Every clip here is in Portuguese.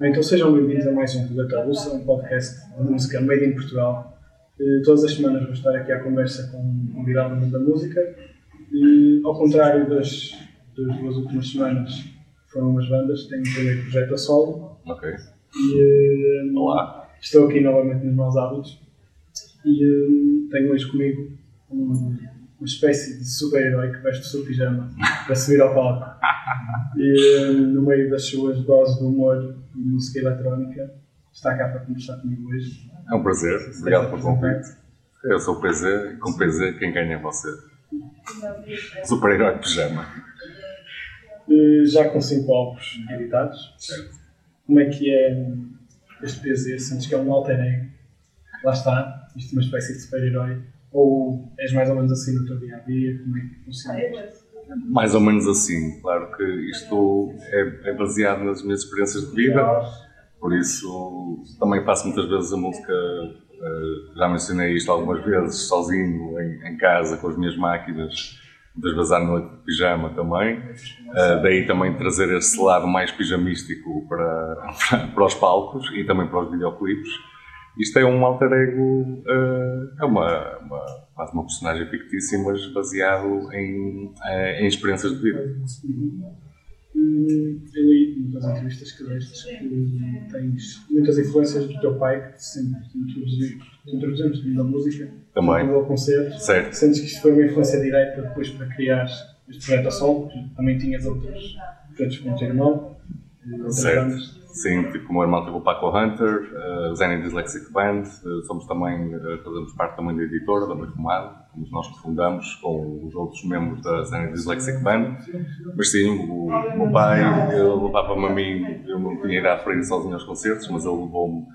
Então sejam bem-vindos a mais um Roleta Russa, um podcast de música made in Portugal. Eh, todas as semanas vou estar aqui à conversa com um convidado da música. E, ao contrário das, das duas últimas semanas, foram umas bandas, tenho um primeiro projeto a solo. Ok. E, eh, Olá. Estou aqui novamente nos meus hábitos e eh, tenho hoje comigo um- uma espécie de super-herói que veste o seu pijama para subir ao palco. E eh, no meio das suas doses de humor e música eletrónica, está cá para conversar comigo hoje. É um prazer. Obrigado pelo convite. Eu sou o PZ e com PZ quem ganha é você. Super-herói de pijama. Eh, Já com cinco álbuns editados, como é que é este PZ? Sentes que é um alter ego? Lá está, isto é uma espécie de super-herói? Ou és mais ou menos assim no teu dia a dia? Como é que funciona? Mais ou menos assim. Claro que isto é, é baseado nas minhas experiências de vida, por isso também faço muitas vezes a música. eh, já mencionei isto algumas vezes, sozinho, em, em casa, com as minhas máquinas, muitas vezes à noite de pijama também. Eh, daí também trazer esse lado mais pijamístico para, para, para os palcos e também para os videoclipes. Isto é um alter ego, eh, é uma, uma, quase uma personagem fictícia, mas baseado em, eh, em experiências de vida. Hum, Eu li muitas entrevistas que destes que tens muitas influências do teu pai que te sempre no mundo da música, Também. no concerto. Certo. Sentes que isto foi uma influência direta depois para criar este projeto a porque também tinhas outros projetos com o teu irmão, Certo. Sim, tipo o meu irmão teve o Paco Hunter, uh, Zen Dyslexic Band, eh, somos também, eh, fazemos parte também da editora, da Noite Fumado, somos nós que fundamos com os outros membros da Zen Dyslexic Band. Mas sim, o, o meu pai, levava-me a mim, eu não tinha idade para ir sozinho aos concertos, mas ele levou-me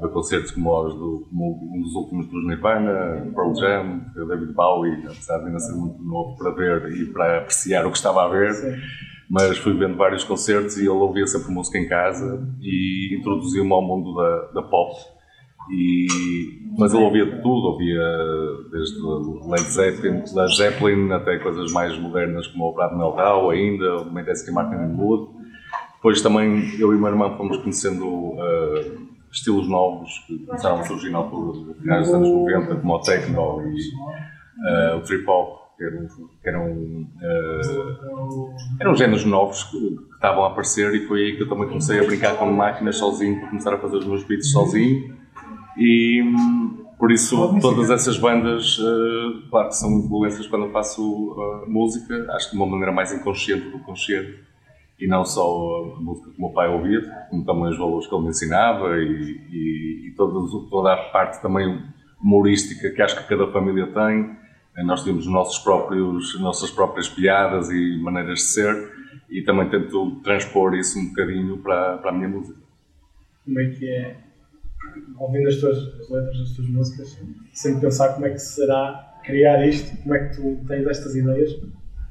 a concertos como, os do, como um dos últimos dos Nirvana, Pearl Jam, David Bowie, apesar de ainda ser muito novo para ver e para apreciar o que estava a ver Sim. Mas fui vendo vários concertos e ele ouvia sempre música em casa e introduziu-me ao mundo da, da pop. E, mas ele ouvia de tudo, ouvia desde Led Zeppelin, Led Zeppelin até coisas mais modernas como o Brad Meldau ainda, o Mendes Martin and Wood. Depois também eu e o meu irmão fomos conhecendo eh, estilos novos que começaram a surgir na altura, no finais dos anos 90, como o techno e eh, o trip hop, que eram, que eram eh, eram géneros novos que, que estavam a aparecer e foi aí que eu também comecei a brincar com máquinas sozinho, para começar a fazer os meus beats sozinho. E por isso todas essas bandas, eh, claro que são influências quando eu faço eh, música, acho que de uma maneira mais inconsciente do consciente. E não só a música que o meu pai ouvia, como também os valores que ele me ensinava e, e, e toda, toda a parte também humorística que acho que cada família tem. Nós temos os nossos próprios, nossas próprias piadas e maneiras de ser e também tento transpor isso um bocadinho para, para a minha música. Como é que é, ouvindo as tuas as letras das tuas músicas, sempre pensar como é que será criar isto, como é que tu tens estas ideias,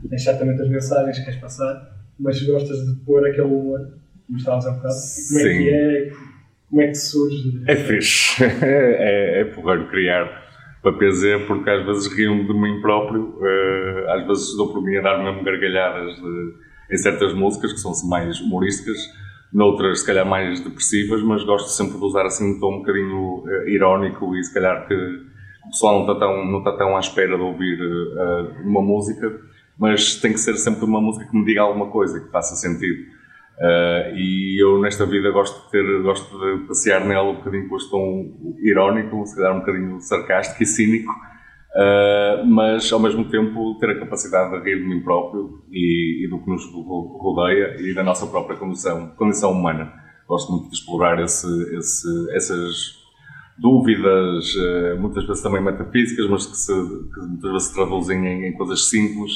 tens certamente as mensagens que queres passar, mas gostas de pôr aquele humor, como estavas há bocado, como é Sim. que é, como é que surge? É fixe, é, é porreiro criar para PZ porque às vezes rio-me de mim próprio, eh, às vezes dou por mim a dar mesmo gargalhadas de- em certas músicas que são mais humorísticas, noutras se calhar mais depressivas, mas gosto sempre de usar assim um tom um bocadinho eh, irónico e se calhar que o pessoal não está tão, não está tão à espera de ouvir eh, uma música, mas tem que ser sempre uma música que me diga alguma coisa, que faça sentido. Uh, e eu nesta vida gosto de ter, gosto de passear nela um bocadinho com este tom irónico, se calhar um bocadinho sarcástico e cínico, uh, mas ao mesmo tempo ter a capacidade de rir de mim próprio e, e do que nos ro- rodeia e da nossa própria condição, condição humana. Gosto muito de explorar esse, esse, essas dúvidas, uh, muitas vezes também metafísicas, mas que, se, que muitas vezes se traduzem em, em coisas simples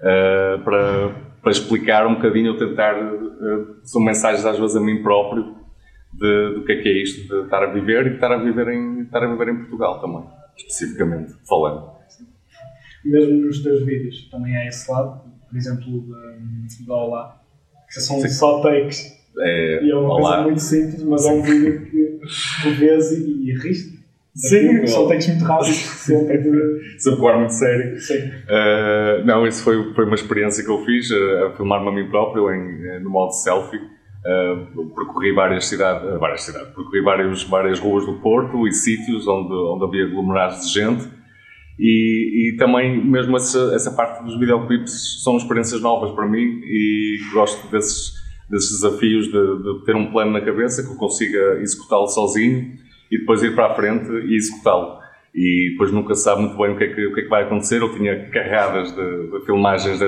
uh, para, para explicar um bocadinho ou tentar. Uh, são mensagens às vezes a mim próprio de, do que é que é isto de estar a viver e de estar a viver em, estar a viver em Portugal também, especificamente falando. Mesmo nos teus vídeos também há esse lado, por exemplo, da, Olá, que são Sim. só takes É, e é uma coisa olá. muito simples, mas é um vídeo que tu vês e, e riste. Sim, são takes muito rápidos, sempre. ar muito sério. Sim. Uh, não, isso foi, foi uma experiência que eu fiz, uh, a filmar-me a mim próprio em, no modo selfie. Uh, percorri várias cidades, várias cidades, percorri várias, várias ruas do Porto e sítios onde, onde havia aglomerados de gente. E, e também, mesmo essa, essa parte dos videoclipes, são experiências novas para mim e gosto desses, desses desafios de, de ter um plano na cabeça que eu consiga executá-lo sozinho e depois ir para a frente e executá-lo. E depois nunca se sabe muito bem o que é que, o que, é que vai acontecer. Eu tinha carradas de, de filmagens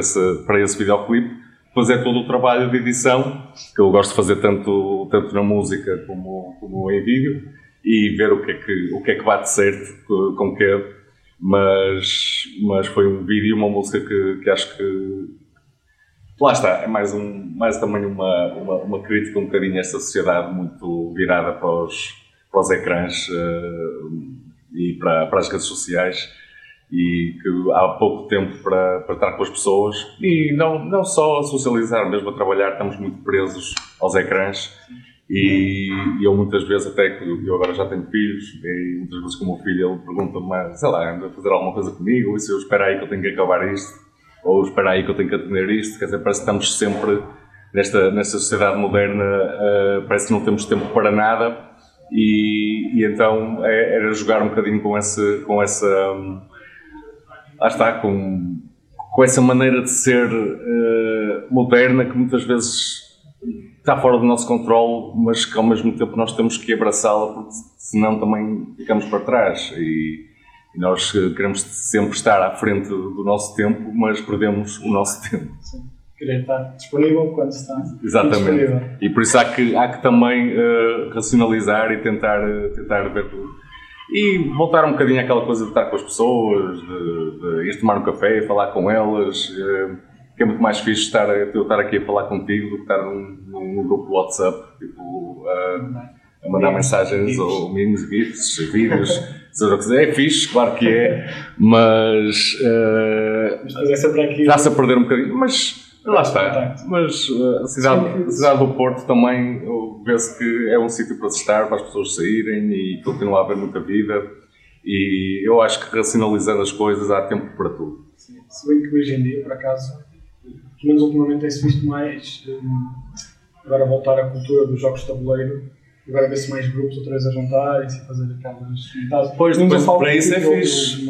para esse videoclipe. Depois é todo o trabalho de edição, que eu gosto de fazer tanto, tanto na música como, como em vídeo, e ver o que é que, o que, é que bate certo com o que mas, mas foi um vídeo, uma música que, que acho que lá está, é mais, um, mais também uma, uma, uma crítica um bocadinho a esta sociedade muito virada para os, para os ecrãs uh, e para, para as redes sociais e que há pouco tempo para, para estar com as pessoas e não, não só a socializar, mesmo a trabalhar, estamos muito presos aos ecrãs e, e eu muitas vezes até que eu agora já tenho filhos e muitas vezes com o meu filho ele pergunta-me, sei lá, anda a fazer alguma coisa comigo, ou se eu espero aí que eu tenho que acabar isto? Ou espera aí que eu tenho que atender isto, quer dizer, parece que estamos sempre nesta, nesta sociedade moderna, uh, parece que não temos tempo para nada e, e então é, era jogar um bocadinho com essa, com essa, um, lá está, com, com essa maneira de ser uh, moderna que muitas vezes está fora do nosso controle, mas que ao mesmo tempo nós temos que abraçá-la porque senão também ficamos para trás e, e, nós queremos sempre estar à frente do nosso tempo, mas perdemos o nosso tempo. Sim querer estar disponível quando está Exatamente. Disponível. E por isso há que, há que também uh, racionalizar e tentar, uh, tentar ver tudo. E voltar um bocadinho àquela coisa de estar com as pessoas, de, de ir tomar um café, falar com elas, uh, que é muito mais fixe estar, eu estar aqui a falar contigo do que estar num, num grupo de WhatsApp, tipo, a mandar mensagens ou mimos, gifs, vídeos. seja o que quiser. É fixe, claro que é, mas. Uh, mas é. Está-se a perder um bocadinho. Mas Lá está. Mas uh, a cidade, a cidade do Porto também vê-se que é um sítio para se estar, para as pessoas saírem e continua a haver muita vida. E eu acho que racionalizando as coisas há tempo para tudo. Sim. Se bem que hoje em dia, por acaso, pelo menos ultimamente tem-se visto mais um, agora voltar à cultura dos jogos de tabuleiro. Agora vê-se mais grupos outra vez a juntarem-se e fazer aquelas. Pois, depois, para isso é fixe.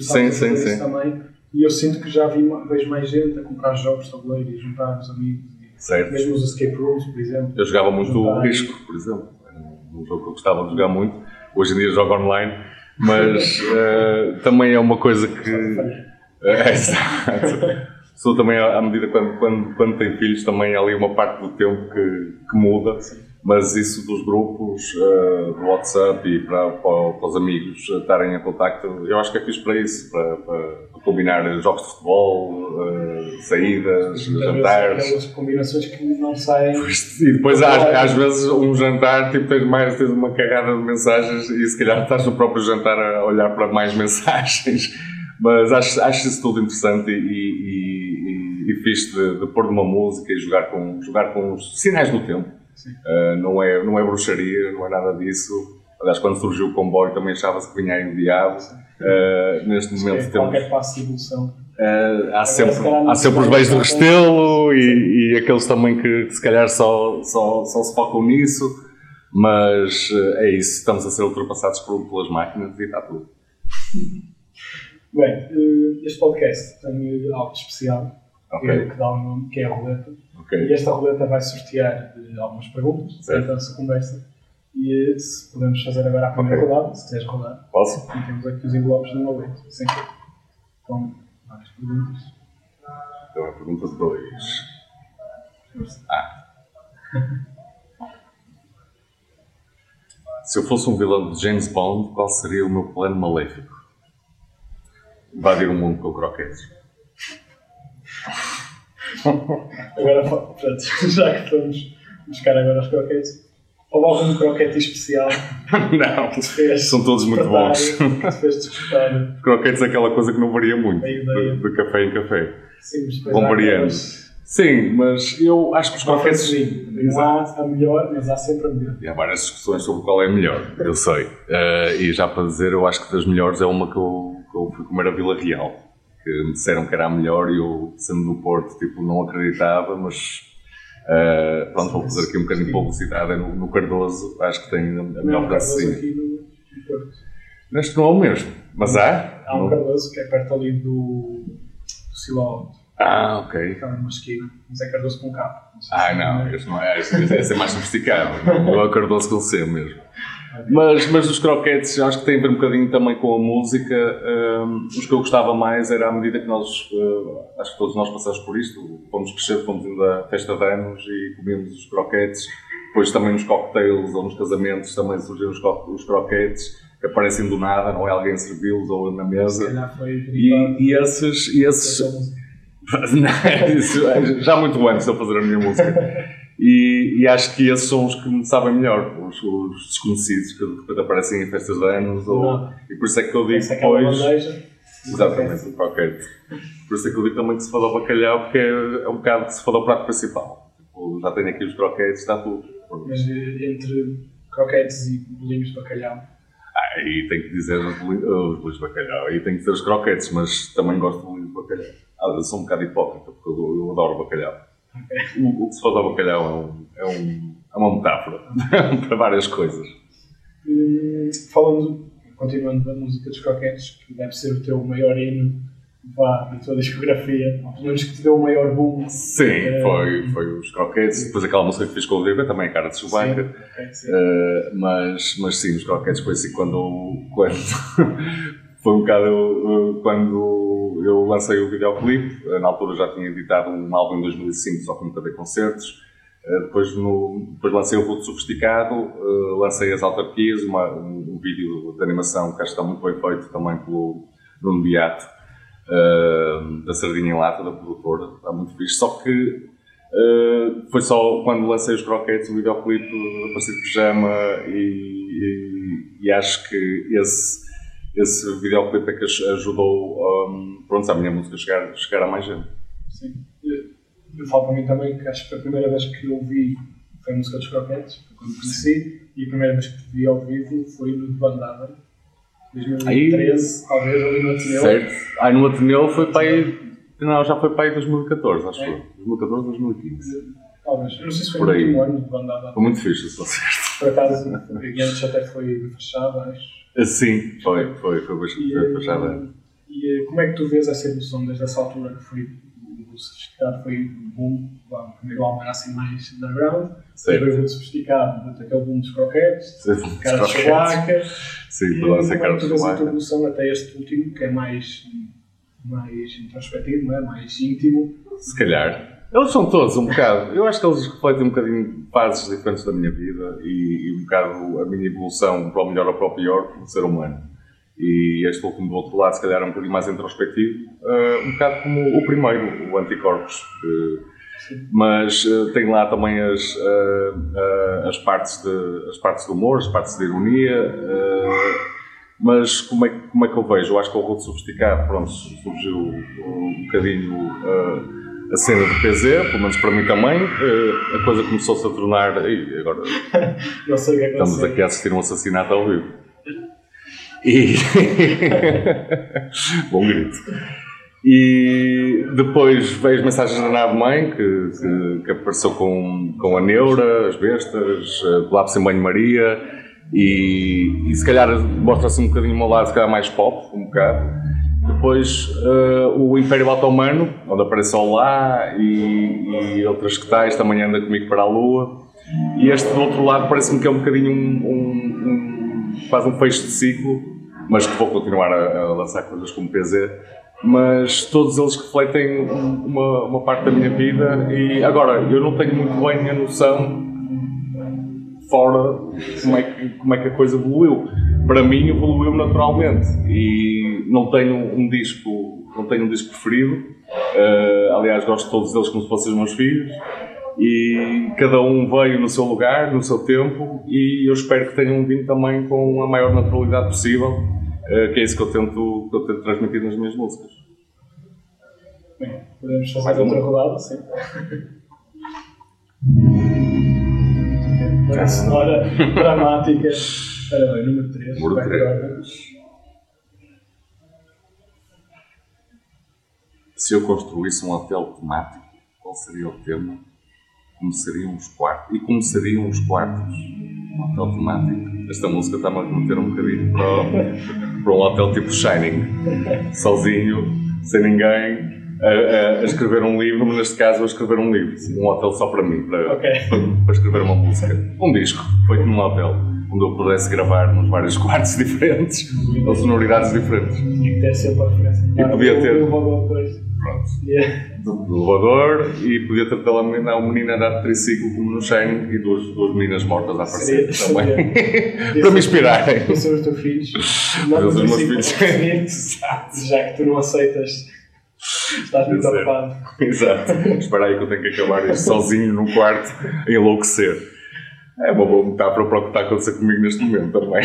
Sim, sim, sim. Também e eu sinto que já vi, vejo mais gente a comprar jogos de tabuleiro e juntar os amigos. Certo. Mesmo os escape rooms, por exemplo. Eu jogava muito o Risco, por exemplo. Era um jogo que eu gostava de jogar muito. Hoje em dia jogo online, mas uh, também é uma coisa que. É, exato. Sou também, à medida quando, quando, quando tem filhos, também há ali uma parte do tempo que, que muda. Sim mas isso dos grupos uh, do WhatsApp e para, para, para, os amigos estarem em contacto, eu acho que é fixe para isso, para, para combinar jogos de futebol, uh, saídas, jantares. Aquelas combinações que não saem. E depois às, às, vezes um jantar, tipo, tens mais, tens uma carrada de mensagens e se calhar estás no próprio jantar a olhar para mais mensagens. Mas acho, acho isso tudo interessante e, e, e, e fixe de, de pôr numa música e jogar com, jogar com os sinais do tempo Uh, não, é, não é bruxaria, não é nada disso. Aliás, quando surgiu o comboio também achava-se que vinha aí um diabo. Uh, neste momento é, temos. Qualquer passo de evolução. Uh, há, sempre, há sempre os beijos de Restelo e, e, aqueles também que, que, se calhar só, só, só se focam nisso, mas uh, é isso, estamos a ser ultrapassados por, pelas máquinas e está tudo. Bem, este podcast tem algo especial, okay. que, dá um nome, que é a roleta. Okay. E esta roleta vai sortear algumas perguntas durante a nossa conversa. E uh, se podemos fazer agora a primeira okay. rodada, se quiseres rodar. Posso? E temos aqui os envelopes de uma vez. Sim. Com várias perguntas. Então a pergunta 2. Ah. Se eu fosse um vilão de James Bond, qual seria o meu plano maléfico? Invadir o mundo com croquetes. agora, pronto, já que estamos buscar agora os croquetes, houve algum croquete especial? não, são todos muito bons. Que te fez despertar. croquetes é aquela coisa que não varia muito, de, de, café em café. Sim, mas variando. Sim, mas eu acho que os croquetes. Sim, não há a melhor, mas há sempre a melhor. E há várias discussões sobre qual é a melhor, eu sei. Uh, e já para dizer, eu acho que das melhores é uma que eu, que eu fui comer a Vila Real. Que me disseram que era a melhor e eu, sendo no Porto, tipo, não acreditava, mas. Uh, pronto, vou fazer aqui um bocadinho de publicidade é no, no Cardoso, acho que tem a melhor Porto. Neste não é o mesmo, mas há? Há um Cardoso que é perto ali do, do Silão. Ah, ok. Ficava numa esquina, mas é Cardoso com K. Ah, não, este não é, este é mais sofisticado. Não é Cardoso com C mesmo. Mas, mas dos croquetes, acho que tem a ver um bocadinho também com a música. Um, os que eu gostava mais era à medida que nós, uh, acho que todos nós passamos por isto, fomos crescer, fomos indo à festa de anos e comíamos os croquetes. Depois também nos cocktails ou nos casamentos também surgiram os, os croquetes que aparecem do nada, não é alguém servi-los ou na mesa. E, e esses, e esses Isso, já muito antes de eu fazer a minha música. E, e, acho que esses são os que me sabem melhor, os, os desconhecidos que de repente aparecem em festas de anos. Ou, e por isso é que eu digo é depois. Exatamente, croquete. Por isso é que eu digo também que se o bacalhau, porque é, é um bocado que se foda o prato principal. Tipo, já tenho aqui os croquetes, está tudo. Mas eh, entre croquetes e bolinhos de bacalhau. Ah, e tenho que dizer os bolinhos de bacalhau. E tenho que dizer os croquetes, mas também gosto de bolinhos de bacalhau. Ah, eu sou um bocado hipócrita, porque eu, eu adoro bacalhau. O, o, que se faz ao bacalhau é, um, é, um, é uma metáfora para várias coisas. Hum, falando, continuando da música dos croquetes, que deve ser o teu maior hino vá, da tua discografia, pelo menos que te deu o maior boom. Sim, uh, foi, foi os croquetes, depois aquela música que fiz com o Diego, também a cara de Chewbacca. Okay, uh, mas, mas sim, os croquetes foi assim quando, quando foi um bocado uh, quando eu lancei o videoclipe. Uh, na altura já tinha editado um álbum em 2005, só nunca dei concertos. Uh, depois, no, depois lancei o Ruto Sofisticado, uh, lancei as autarquias, uma, um, vídeo de animação que acho que está muito bem feito também pelo Bruno Beato, uh, da Sardinha em Lata, da produtora, está muito fixe. Só que foi só quando lancei os croquetes, o videoclipe apareceu de pijama e, e, e acho que esse esse videoclipe é que ajudou um, pronto, a minha música chegar, chegar a mais gente. Sim. Eu falo para mim também que acho que a primeira vez que eu ouvi foi a música dos Croquetes, quando conheci, e a primeira vez que te vi ao vivo foi no de Bandada, 2013, Aí, talvez ali no Ateneu. Certo. Aí no Ateneu foi para aí, não, já foi para aí 2014, acho que é. 2014, 2015. Talvez, eu não sei se foi Por no aí. último ano de Bandada. Foi muito fixe, se certo. Por acaso, antes até foi fechado, acho. Sim, foi, foi, foi bastante fechada. E como é que tu vês essa evolução desde essa altura que foi o sofisticado foi um boom, bom, primeiro álbum era assim mais underground, depois o sofisticado, portanto, aquele boom dos croquetes, cara de churraca, Sim, churraca. Como é que tu vês a tua evolução até este último, que é mais, mais introspectivo, não é? mais íntimo? Se calhar. Eles são todos um bocado. Eu acho que eles refletem um bocadinho fases diferentes da minha vida e, e um bocado a minha evolução para o melhor ou para o pior como ser humano. E este último do outro lado, se calhar, é um bocadinho mais introspectivo, uh, um bocado como o primeiro, o Anticorpos. Uh, mas uh, tem lá também as, uh, as, partes de, as partes de humor, as partes de ironia. mas como é, como é que eu vejo? Eu acho que o Rodo Sofisticado, pronto, surgiu um bocadinho a cena do PZ, pelo menos para mim também, uh, a coisa começou-se a tornar. E agora Não sei o que é estamos aqui a assistir um assassinato ao vivo. E. Bom grito. E depois veio as mensagens da nave mãe, que, que, que, apareceu com, com a Neura, as bestas, colapso em banho-maria, e, e se calhar mostra-se um bocadinho o meu lado, se calhar mais pop, um bocado. Depois uh, o Império Otomano, onde apareceu lá e, e outras que tais, também anda comigo para a Lua. E este do outro lado parece-me que é um bocadinho um, um, um, quase um fecho de ciclo, mas que vou continuar a, a lançar coisas como PZ. Mas todos eles refletem uma, uma parte da minha vida e agora eu não tenho muito bem a noção fora como é que, como é que a coisa evoluiu. Para mim evoluiu naturalmente e não tenho um disco, não tenho um disco preferido. Uh, aliás, gosto de todos eles como se fossem os meus filhos. E cada um veio no seu lugar, no seu tempo, e eu espero que tenham vindo também com a maior naturalidade possível, uh, que é isso que eu tento, que eu tento transmitir nas minhas músicas. Bem, podemos fazer Mais outra rodada, sim. Uma sonora dramática. Ora bem, número 3. Número três. Se eu construísse um hotel temático, qual seria o tema? Como seriam os quartos? E como seriam os quartos? Um hotel temático. Esta música está-me a remeter um bocadinho para, para um hotel tipo Shining. Sozinho, sem ninguém, a, a- escrever um livro, mas neste caso a escrever um livro. Um hotel só para mim, para, Ok. para, escrever uma música. Um disco, feito num hotel, onde eu pudesse gravar nos vários quartos diferentes, ou sonoridades diferentes. Que ter sempre a referência. Claro, podia ter. Pronto. Yeah. Do, do elevador e podia ter pela menina, uma menina a andar de triciclo como no Shining e duas, duas meninas mortas a aparecer Seria- também. para me inspirarem. Para ser os teus filhos. Não os meus consigo filhos. seguir, Já que tu não aceitas. Estás muito Exato. ocupado. Exato. Espera aí que eu tenho que acabar isto sozinho num quarto a enlouquecer. É uma boa metáfora para o que está a acontecer comigo neste momento também.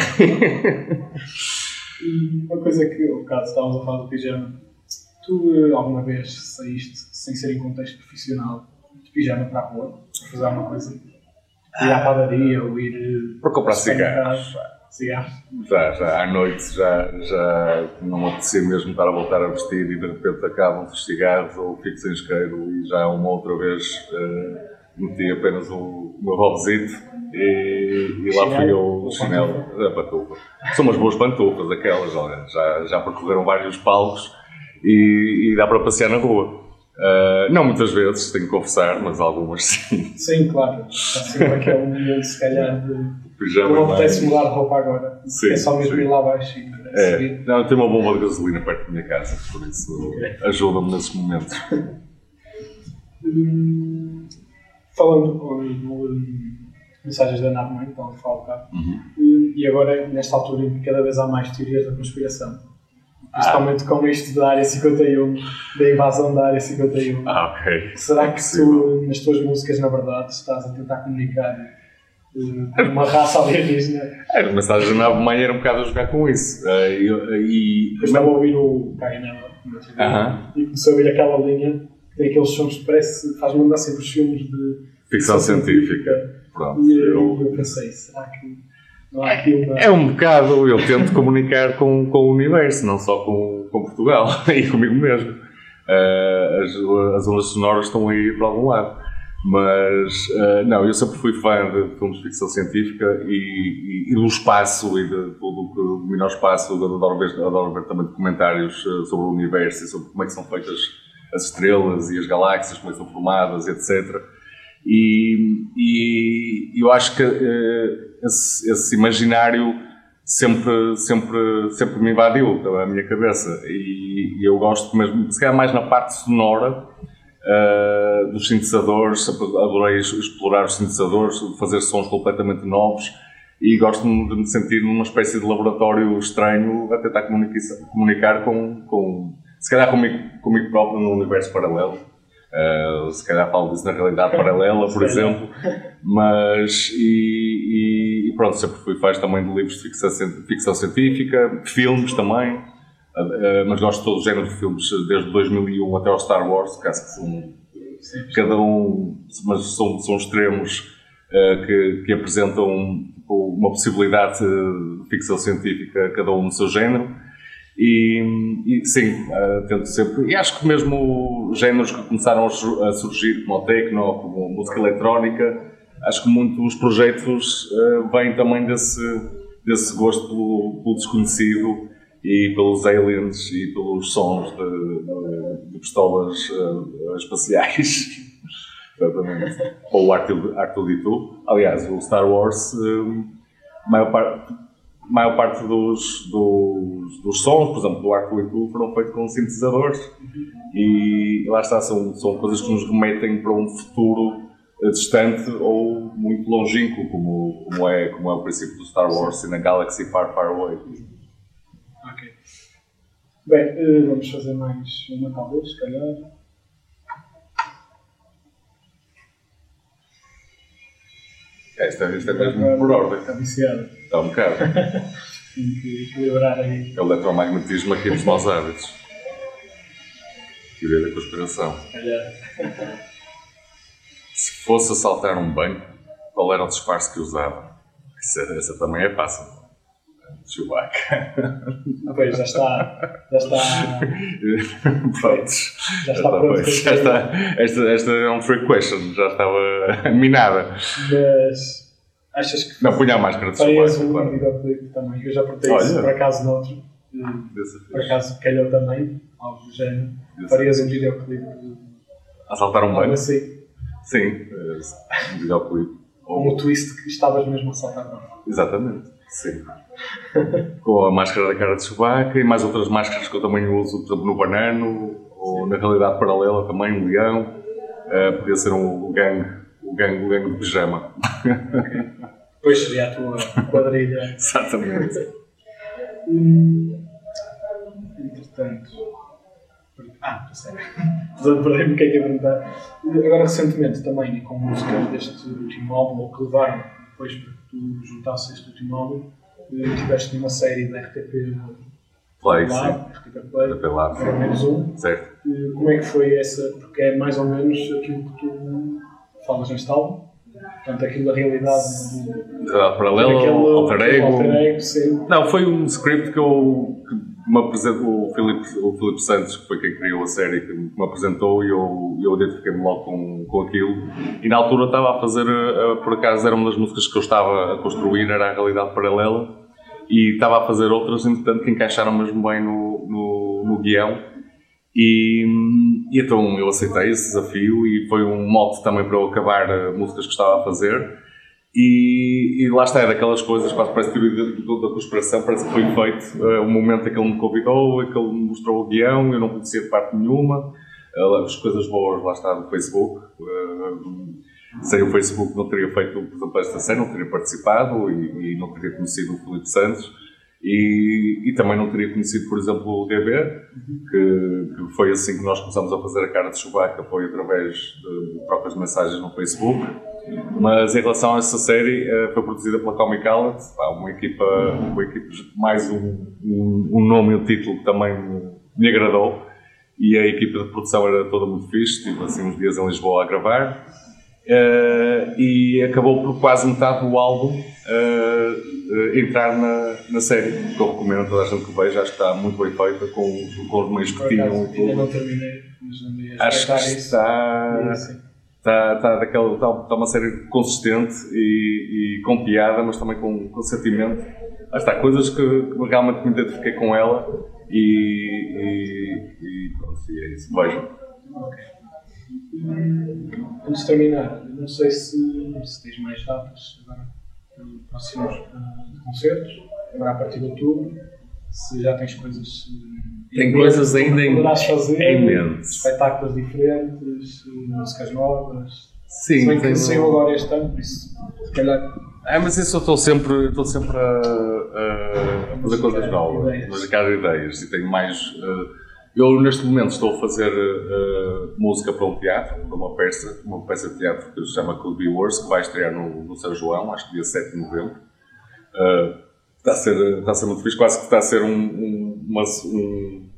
E uma coisa que, ao bocado, estávamos a falar do pijama. Tu eh, alguma vez saíste, sem ser em contexto profissional, de pijama para a rua? Para fazer alguma coisa? Ir à padaria ou ir. eh, Para comprar cigarros. Cigarros? Já, já, à noite já, já não apetecia mesmo estar a voltar a vestir e de repente acabam os cigarros ou fico sem isqueiro e já uma outra vez eh, meti apenas o, meu robozito e, e lá fui eu, o chinelo, a pantufa. São umas boas pantufas aquelas, olha, já, já percorreram vários palcos e, e dá para passear na rua. Eh, não muitas vezes, tenho que confessar, mas algumas sim. Sim, claro. Está sempre aquele momento, se calhar, de. Pijama Não apetece mudar de roupa agora. Sim, é só mesmo sim. ir lá abaixo e É, seguir. não, tem uma bomba de gasolina perto da minha casa, por isso Ok. ajuda-me nesses momentos. Hum, falando com hum, mensagens da nave mãe, então falo cá. Uhum. Hum, E agora, nesta altura em que cada vez há mais teorias da conspiração, principalmente com isto da área 51, da invasão da área 51. Ah, ok. Será que tu, nas tuas músicas, na verdade, estás a tentar comunicar hum, uma raça alienígena? É, As mensagens da nave mãe era um bocado a jogar com isso. Eh, E, Eu estava a ouvir o Cainela Aham. e comecei a ouvir aquela linha que tem aqueles sons que parece, faz-me lembrar sempre os filmes de ficção científica. Pronto. E eu, Eu, eu pensei, será que uma. é um bocado, eu tento comunicar com, com o universo, não só com, com Portugal e comigo mesmo. Eh, as, as ondas sonoras estão aí para algum lado. Mas, eh, não, eu sempre fui fã de filmes de ficção científica e, e- e do espaço e de tudo que domina o espaço. Eu Adoro ver, adoro ver também documentários eh, sobre o universo e sobre como é que são feitas as estrelas e as galáxias, como é que são formadas, etc. E, e eu acho que eh, esse, esse imaginário sempre, sempre, sempre me invadiu a minha cabeça. E, eu gosto mesmo, se calhar mais na parte sonora, eh, dos sintetizadores, adorei explorar os sintetizadores, fazer sons completamente novos e gosto de me sentir numa espécie de laboratório estranho a tentar comunicar, comunicar com, com se calhar comigo, comigo próprio num universo paralelo. Eh, se calhar falo disso na realidade paralela, por exemplo, mas e, e- e pronto, sempre fui fã também de livros de ficção, ficção científica, filmes também, eh, mas gosto de todo o género de filmes, desde 2001 até ao Star Wars, acho que são cada um, mas são, são extremos que, que apresentam tipo, uma possibilidade de ficção científica, cada um no seu género. E, e, sim, eh, tento sempre. E acho que mesmo géneros que começaram a, su- a surgir, como o techno, como música eletrónica, acho que muitos projetos eh, vêm também desse, desse gosto pelo, pelo desconhecido e pelos aliens e pelos sons de, de- de pistolas eh, espaciais. Exatamente. Ou o R2D2. Aliás, o Star Wars, eh, maior parte, maior parte dos, dos, dos sons, por exemplo, do R2D2 foram feitos com sintetizadores. E lá está, são, são coisas que nos remetem para um futuro eh, distante ou muito longínquo, como, como, é, como é o princípio do Star Wars e na Galaxy Far Far Away. Ok. Bem, eh, vamos fazer mais uma, talvez, se calhar. Esta, esta é mesmo por ordem. Está viciada. Está um bocado. Tenho que equilibrar aí. É o eletromagnetismo aqui dos maus hábitos. Teoria da conspiração. Olha, Se fosse assaltar um banco, qual era o disfarce que usava? Essa, essa também é fácil. Chewbacca. pois, já está. Já está. Prontos. Já está pronto. pois, já está. Esta, esta é um trick question, já estava minada. Mas achas que Não, punha a máscara de farias um claro. videoclipe também? Eu já perguntei isso por acaso noutro. Por acaso calhou também, algo do género. Farias um videoclipe de Assaltar um banco? assim. Sim, eh, um videoclipe. Ou um twist que estavas mesmo a saltar não. Exatamente, sim. Com a máscara da cara de Chewbacca e mais outras máscaras que eu também uso, por exemplo, no banano, ou na realidade paralela também, um leão. Eh, podia ser um, gangue, o gangue, o gangue de pijama. Depois seria a tua quadrilha. Exatamente. Hum, Entretanto. Ah, já sei. A perder-me o que é que ia perguntar. Agora, recentemente, também, com músicas deste último álbum, ou que levaram depois para que tu juntasses este último álbum, eh, tiveste uma série da RTP Play. Live, RTP Play, lá, era menos um. certo. Eh, Como é que foi essa? Porque é mais ou menos aquilo que tu falas neste álbum. Portanto, aquilo da realidade do. Realidade paralela, aquele- alter. Não, foi um script que eu que me apresentou, o Filipe, o Filipe Santos, que foi quem criou a série, que me apresentou e eu, eu identifiquei-me logo com, com aquilo. E na altura estava a fazer, eh, por acaso era uma das músicas que eu estava a construir, era a realidade paralela, e estava a fazer outras, entretanto, que encaixaram mesmo bem no, no, no guião. E, e então eu aceitei esse desafio e foi um mote também para eu acabar eh, músicas que estava a fazer. E, e lá está, é daquelas coisas, quase parece teoria da, da conspiração, parece que foi feito uh, o momento em que ele me convidou, em que ele me mostrou o guião, eu não conhecia de parte nenhuma, uh, as coisas boas lá está no Facebook. Uh, sem o Facebook não teria feito, por exemplo, esta série, não teria participado e, e não teria conhecido o Filipe Santos. E, e também não teria conhecido, por exemplo, o DB, que, que foi assim que nós começamos a fazer a cara de Chewbacca, foi através de, trocas de mensagens no Facebook. Mas em relação a essa série, eh, foi produzida pela Comic pá, uma equipa, uma equipa mais um, um, um nome e um título que também me, me agradou. E a equipa de produção era toda muito fixe, estive assim uns dias em Lisboa a gravar. Eh, e acabou por quase metade do álbum eh, entrar na, na série, que eu recomendo a toda a gente que veja, acho que está muito bem feita, com, com os meios que tinham ainda não terminei, mas a Acho que está, está, está, daquela, está, está uma série consistente e, e com piada, mas também com, com sentimento. Lá está, coisas que, realmente me identifiquei com ela e, e, e pronto, e é isso. Vejam. Ok. Hum, Antes de terminar, não sei se, se tens mais datas agora próximos concertos, agora a partir de outubro, se já tens coisas. eh, Tem em coisas mente ainda em- fazer, em mente. espetáculos diferentes, músicas novas. Sim, Se bem saiu agora este ano, por isso, se calhar. Ah, mas isso eu estou sempre, estou sempre a, a- a fazer coisas novas, musicar ideias e tenho mais. eh, eu neste momento estou a fazer eh, música para um teatro, para uma peça, uma peça de teatro que se chama Could Be Worse, que vai estrear no, no São João, acho que dia 7 de novembro. Eh, está, a ser, está a ser muito fixe, quase que está a ser um, um- uma, um-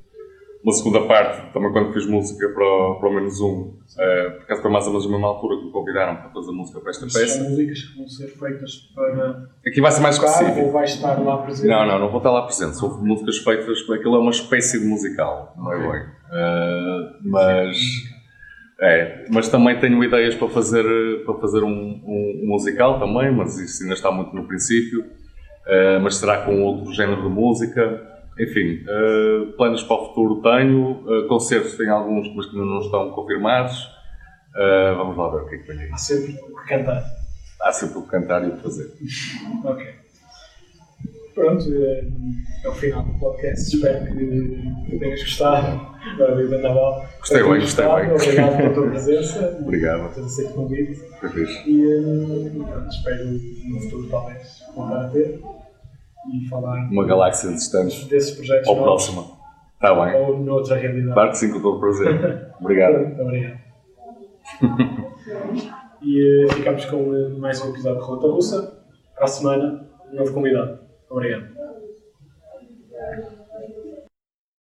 uma segunda parte, também quando fiz música para, o- para o menos um. Eh, por acaso foi mais ou menos a mesma altura que me convidaram para fazer música para esta Se peça. são músicas que vão ser feitas para Aqui vai ser mais específico. ou vais estar lá presente? Não, não, não vou estar lá presente. São músicas feitas, aquilo é uma espécie de musical, não é bem. Ah, mas, é, mas também tenho ideias para fazer, para fazer um, um- um musical também, mas isso ainda está muito no princípio. Ah, mas será com outro género de música. Enfim, ah, planos para o futuro tenho, ah, concertos tenho alguns, mas que não estão confirmados. Ah, vamos lá ver o que é que vem aí. Há sempre o que cantar. Há sempre o que cantar e o que fazer. Ok. Pronto, é, o final do podcast. Espero que tenhas gostado. Agora viva Naval. Gostei bem, gostei gostado. bem. Obrigado pela tua presença. Obrigado. Por ter aceito o convite. E pronto, espero no futuro talvez voltar a ter e falar Uma galáxia distante. desses projetos Ao novos próximo. Está bem. ou noutra realidade. Claro que sim, com todo o prazer. Obrigado. Muito obrigado. e eh, ficamos com eh, mais um episódio de Roleta Russa. Para a semana, um novo convidado. Obrigado.